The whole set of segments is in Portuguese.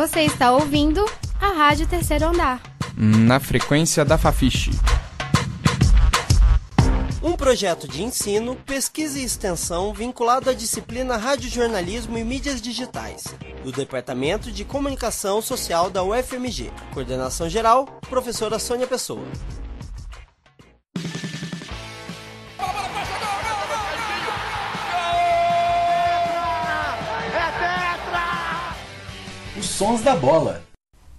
Você está ouvindo a Rádio Terceiro Andar. Na frequência da Fafiche. Um projeto de ensino, pesquisa e extensão vinculado à disciplina Radiojornalismo e Mídias Digitais, do Departamento de Comunicação Social da UFMG. Coordenação geral, professora Sônia Pessoa. Sons da bola.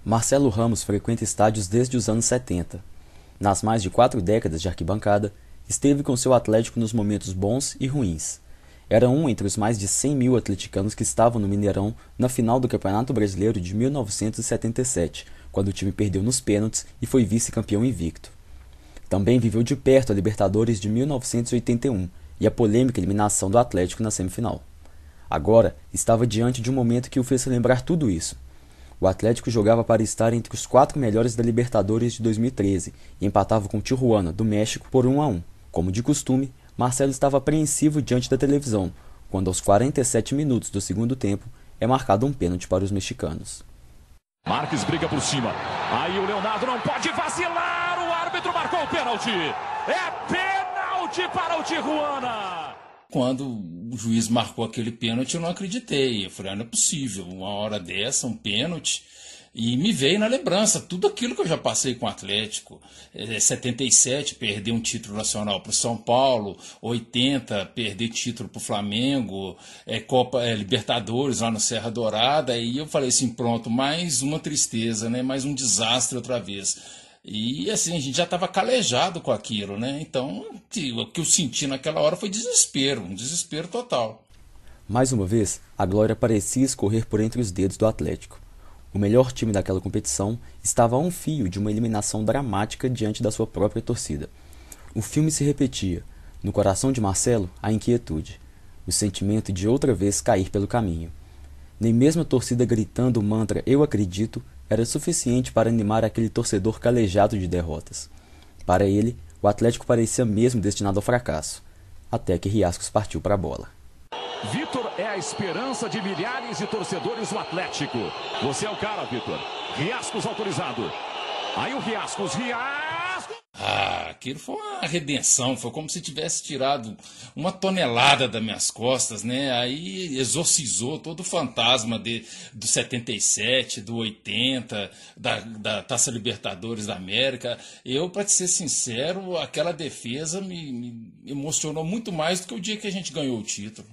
Marcelo Ramos frequenta estádios desde os anos 70. Nas mais de quatro décadas de arquibancada, esteve com seu Atlético nos momentos bons e ruins. Era um entre os mais de 100 mil atleticanos que estavam no Mineirão na final do Campeonato Brasileiro de 1977, quando o time perdeu nos pênaltis e foi vice-campeão invicto. Também viveu de perto a Libertadores de 1981 e a polêmica eliminação do Atlético na semifinal. Agora estava diante de um momento que o fez lembrar tudo isso. O Atlético jogava para estar entre os quatro melhores da Libertadores de 2013 e empatava com Tijuana, do México, por 1 a 1. Como de costume, Marcelo estava apreensivo diante da televisão, quando aos 47 minutos do segundo tempo é marcado um pênalti para os mexicanos. Marques briga por cima. Aí o Leonardo não pode vacilar. O árbitro marcou o pênalti. É pênalti para o Tijuana. Quando o juiz marcou aquele pênalti, eu não acreditei. Eu falei, ah, não é possível, uma hora dessa, um pênalti. E me veio na lembrança tudo aquilo que eu já passei com o Atlético. É, 77, perder um título nacional para o São Paulo. 80, perder título para o Flamengo. É, Copa é, Libertadores lá no Serra Dourada. E eu falei assim: pronto, mais uma tristeza, né? mais um desastre outra vez. E assim, a gente já estava calejado com aquilo, né? Então, o que eu senti naquela hora foi desespero, um desespero total. Mais uma vez, a glória parecia escorrer por entre os dedos do Atlético. O melhor time daquela competição estava a um fio de uma eliminação dramática diante da sua própria torcida. O filme se repetia. No coração de Marcelo, a inquietude. O sentimento de outra vez cair pelo caminho. Nem mesmo a torcida gritando o mantra Eu acredito era suficiente para animar aquele torcedor calejado de derrotas. Para ele, o Atlético parecia mesmo destinado ao fracasso, até que Riascos partiu para a bola. Vitor é a esperança de milhares de torcedores do Atlético. Você é o cara, Vitor. Riascos autorizado. Aí o Riascos, Riascos! Aquilo foi uma redenção, foi como se tivesse tirado uma tonelada das minhas costas, né? Aí exorcizou todo o fantasma de, do 77, do 80, da, da Taça Libertadores da América. Eu, para ser sincero, aquela defesa me, me emocionou muito mais do que o dia que a gente ganhou o título.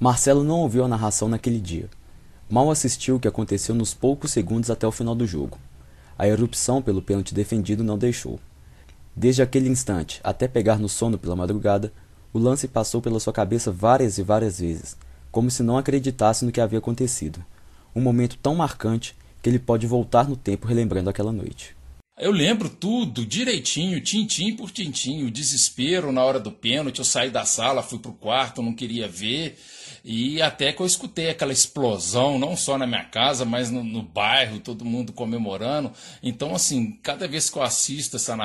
Marcelo não ouviu a narração naquele dia. Mal assistiu o que aconteceu nos poucos segundos até o final do jogo. A erupção pelo pênalti defendido não deixou. Desde aquele instante até pegar no sono pela madrugada, o lance passou pela sua cabeça várias e várias vezes, como se não acreditasse no que havia acontecido. Um momento tão marcante que ele pode voltar no tempo relembrando aquela noite. Eu lembro tudo direitinho, tintim por tintim, o desespero na hora do pênalti, eu saí da sala, fui pro quarto, não queria ver, e até que eu escutei aquela explosão, não só na minha casa, mas no, no bairro, todo mundo comemorando. Então, assim, cada vez que eu assisto essa,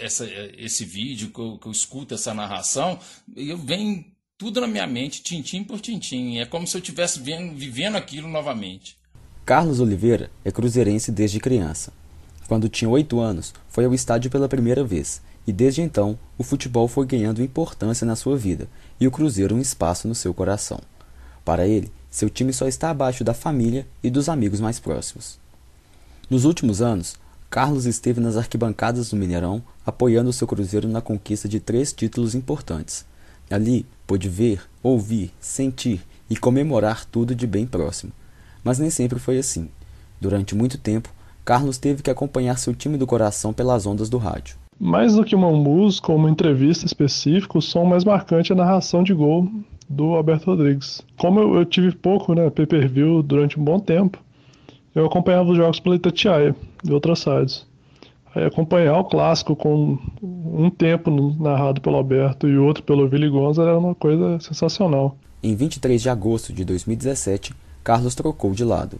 essa esse vídeo, que eu, que eu escuto essa narração, eu venho tudo na minha mente, tintim por tintim. É como se eu estivesse vivendo aquilo novamente. Carlos Oliveira é cruzeirense desde criança. Quando tinha oito anos, foi ao estádio pela primeira vez, e desde então o futebol foi ganhando importância na sua vida e o Cruzeiro um espaço no seu coração. Para ele, seu time só está abaixo da família e dos amigos mais próximos. Nos últimos anos, Carlos esteve nas arquibancadas do Mineirão apoiando o seu Cruzeiro na conquista de três títulos importantes. Ali pôde ver, ouvir, sentir e comemorar tudo de bem próximo. Mas nem sempre foi assim. Durante muito tempo, Carlos teve que acompanhar seu time do coração pelas ondas do rádio. Mais do que uma música ou uma entrevista específica, o som mais marcante é a narração de gol do Alberto Rodrigues. Como eu, eu tive pouco né, pay-per-view durante um bom tempo, eu acompanhava os jogos pela Itatiaia, de outras sites. Aí acompanhar o clássico com um tempo narrado pelo Alberto e outro pelo Willi Gonza era uma coisa sensacional. Em 23 de agosto de 2017, Carlos trocou de lado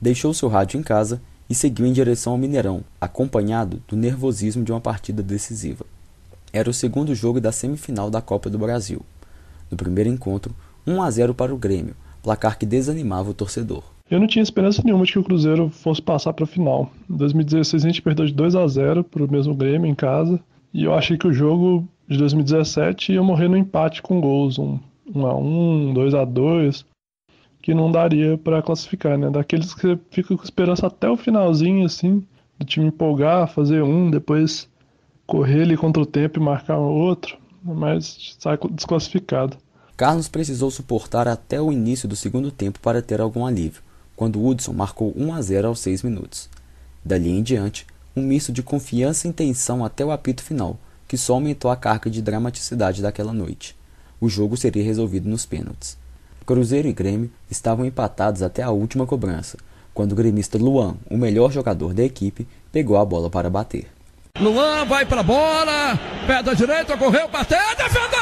Deixou seu rádio em casa e seguiu em direção ao Mineirão, acompanhado do nervosismo de uma partida decisiva. Era o segundo jogo da semifinal da Copa do Brasil. No primeiro encontro, 1 a 0 para o Grêmio, placar que desanimava o torcedor. Eu não tinha esperança nenhuma de que o Cruzeiro fosse passar para a final. Em 2016 a gente perdeu de 2 a 0 para o mesmo Grêmio em casa, e eu achei que o jogo de 2017 ia morrer no empate com gols, um 1 a 1, 2 a 2 que não daria para classificar, né? Daqueles que você fica com esperança até o finalzinho, assim, do time empolgar, fazer um, depois correr ali contra o tempo e marcar outro, mas sai desclassificado. Carlos precisou suportar até o início do segundo tempo para ter algum alívio, quando Hudson marcou 1 a 0 aos 6 minutos. Dali em diante, um misto de confiança e tensão até o apito final, que só aumentou a carga de dramaticidade daquela noite. O jogo seria resolvido nos pênaltis. Cruzeiro e Grêmio estavam empatados até a última cobrança, quando o gremista Luan, o melhor jogador da equipe, pegou a bola para bater. Luan vai para a bola, pé da direita, correu, bateu, defendeu!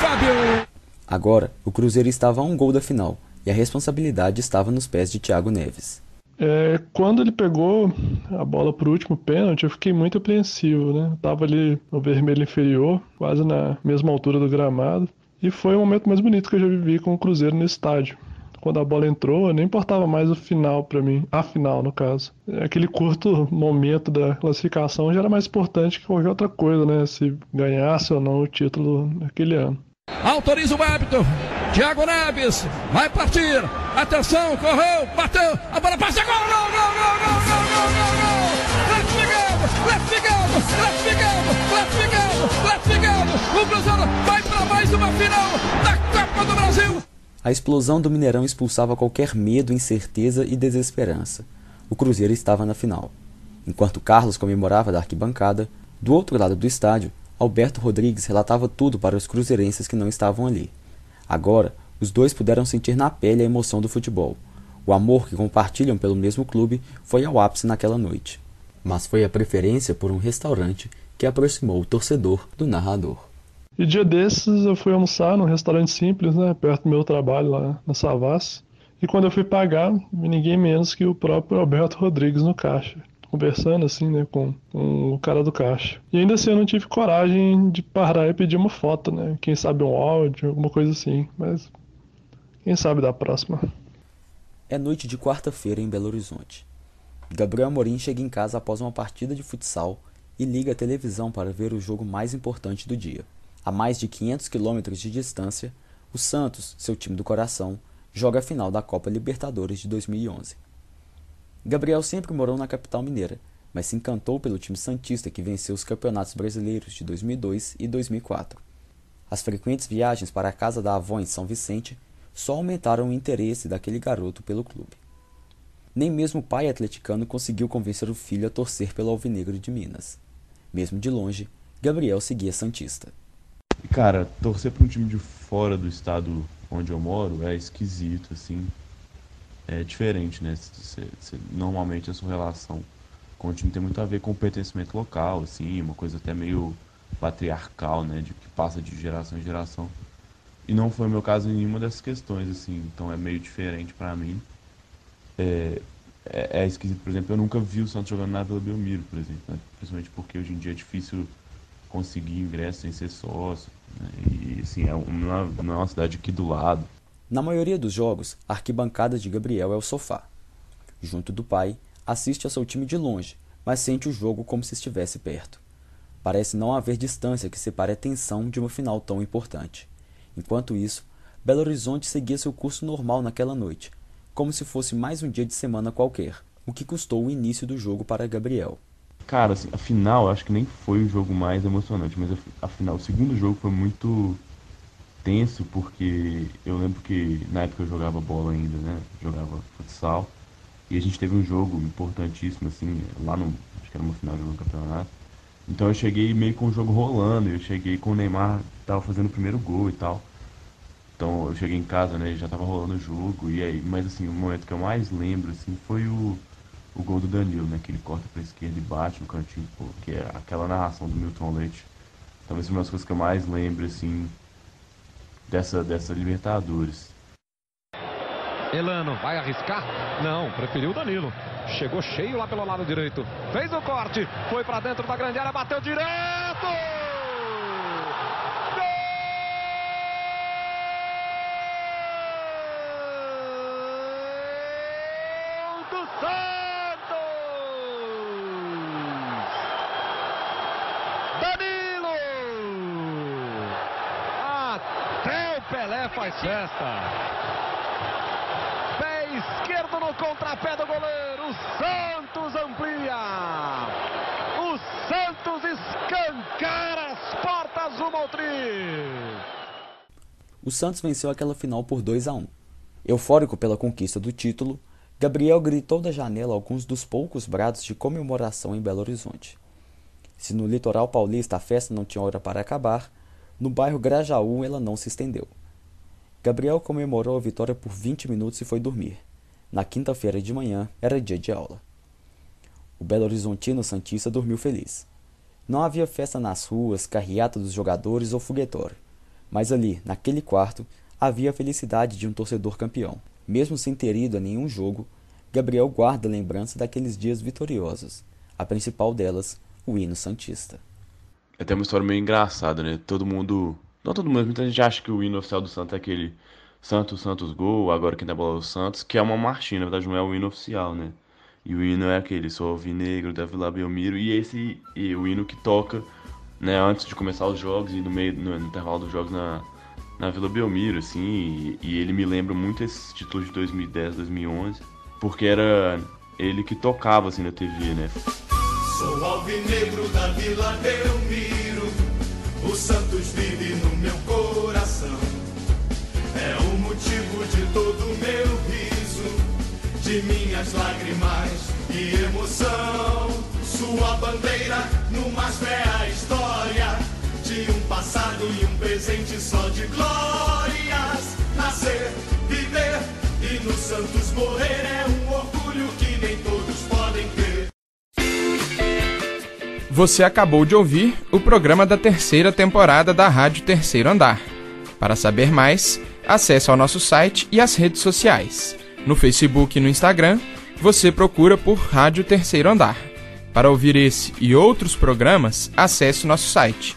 Fábio! Agora, o Cruzeiro estava a um gol da final e a responsabilidade estava nos pés de Thiago Neves. É, quando ele pegou a bola para o último pênalti, eu fiquei muito apreensivo, né? Estava ali no vermelho inferior, quase na mesma altura do gramado. E foi o momento mais bonito que eu já vivi com o Cruzeiro no estádio. Quando a bola entrou, nem importava mais o final para mim, a final no caso. Aquele curto momento da classificação já era mais importante que qualquer outra coisa, né? Se ganhasse ou não o título naquele ano. Autoriza o árbitro. Thiago Neves vai partir. Atenção, correu, bateu. A bola passa. Gol, gol, gol, gol, gol, gol, gol, gol, gol. Classificado, classificado, classificado, classificado. O Cruzeiro vai para mais uma final da Copa do Brasil. A explosão do Mineirão expulsava qualquer medo, incerteza e desesperança. O Cruzeiro estava na final. Enquanto Carlos comemorava da arquibancada, do outro lado do estádio, Alberto Rodrigues relatava tudo para os cruzeirenses que não estavam ali. Agora, os dois puderam sentir na pele a emoção do futebol. O amor que compartilham pelo mesmo clube foi ao ápice naquela noite. Mas foi a preferência por um restaurante que aproximou o torcedor do narrador. E dia desses eu fui almoçar num restaurante simples, né, perto do meu trabalho lá na Savassi. E quando eu fui pagar, ninguém menos que o próprio Alberto Rodrigues no caixa conversando assim, né, com, com, o cara do caixa. E ainda assim eu não tive coragem de parar e pedir uma foto, né? Quem sabe um áudio, alguma coisa assim. Mas quem sabe da próxima. É noite de quarta-feira em Belo Horizonte. Gabriel Amorim chega em casa após uma partida de futsal e liga a televisão para ver o jogo mais importante do dia. A mais de 500 quilômetros de distância, o Santos, seu time do coração, joga a final da Copa Libertadores de 2011. Gabriel sempre morou na capital mineira, mas se encantou pelo time santista que venceu os campeonatos brasileiros de 2002 e 2004. As frequentes viagens para a casa da avó em São Vicente só aumentaram o interesse daquele garoto pelo clube. Nem mesmo o pai atleticano conseguiu convencer o filho a torcer pelo Alvinegro de Minas. Mesmo de longe, Gabriel seguia santista. Cara, torcer para um time de fora do estado onde eu moro é esquisito, assim é diferente, né? Cê, cê, normalmente a sua relação com o time tem muito a ver com o pertencimento local, assim, uma coisa até meio patriarcal, né? De que passa de geração em geração. E não foi o meu caso em nenhuma dessas questões, assim, então é meio diferente para mim. É, é, é, esquisito, por exemplo, eu nunca vi o Santos jogando na Vila Belmiro, por exemplo, né? principalmente porque hoje em dia é difícil conseguir ingresso sem ser sócio, né? e assim, é uma, não é uma cidade aqui do lado, na maioria dos jogos, a arquibancada de Gabriel é o sofá. Junto do pai, assiste ao seu time de longe, mas sente o jogo como se estivesse perto. Parece não haver distância que separe a tensão de uma final tão importante. Enquanto isso, Belo Horizonte seguia seu curso normal naquela noite, como se fosse mais um dia de semana qualquer, o que custou o início do jogo para Gabriel. Cara, assim, a final acho que nem foi o jogo mais emocionante, mas a, final, o segundo jogo foi muito tenso porque eu lembro que na época eu jogava bola ainda, né? Jogava futsal. E a gente teve um jogo importantíssimo, assim, lá no. Acho que era uma final de um campeonato. Então eu cheguei meio com o jogo rolando, eu cheguei com o Neymar, tava fazendo o primeiro gol e tal. Então eu cheguei em casa, né, já tava rolando o jogo, e aí, mas assim, o momento que eu mais lembro, assim, foi o, o gol do Danilo, né, que ele corta pra esquerda e bate no cantinho, pô, que é aquela narração do Milton Leite. Talvez uma das coisas que eu mais lembro, assim, dessa, dessa Libertadores. Elano vai arriscar? Não, preferiu o Danilo. Chegou cheio lá pelo lado direito. Fez o corte, foi para dentro da grande área, bateu direto! Gol do Santos! Danilo! Até o Pelé faz festa. Pé esquerdo no contrapé do goleiro. O Santos amplia. O Santos escancara as portas rumo ao tri. O Santos venceu aquela final por 2 a 1. Eufórico pela conquista do título, Gabriel gritou da janela alguns dos poucos brados de comemoração em Belo Horizonte. Se no litoral paulista a festa não tinha hora para acabar, no bairro Grajaú ela não se estendeu. Gabriel comemorou a vitória por 20 minutos e foi dormir. Na quinta-feira de manhã era dia de aula. O Belo Horizontino Santista dormiu feliz. Não havia festa nas ruas, carreata dos jogadores ou foguetório. Mas ali, naquele quarto, havia a felicidade de um torcedor campeão. Mesmo sem ter ido a nenhum jogo, Gabriel guarda a lembrança daqueles dias vitoriosos. A principal delas, o hino santista. É até uma história meio engraçada, né? Todo mundo. Não todo mundo, muita gente acha que o hino oficial do Santos é aquele Santos, Santos Gol, agora quem dá bola é o Santos, que é uma marchinha, na verdade não é o hino oficial, né? E o hino é aquele, sou alvinegro, da Vila Belmiro, e esse e o hino que toca né, antes de começar os jogos e no meio, no intervalo dos jogos na, na Vila Belmiro, assim, e, e, ele me lembra muito esses títulos de 2010, 2011, porque era ele que tocava, assim, na TV, né? Sou alvinegro da Vila Belmiro, o Santos vive no meu coração, é o motivo de todo o meu riso, de minhas lágrimas e emoção, sua bandeira no mais a história passado e um presente só de glórias. Nascer, viver e no Santos morrer é um orgulho que nem todos podem ter. Você acabou de ouvir o programa da terceira temporada da Rádio Terceiro Andar. Para saber mais, acesse ao nosso site e as redes sociais. No Facebook e no Instagram, você procura por Rádio Terceiro Andar. Para ouvir esse e outros programas, acesse nosso site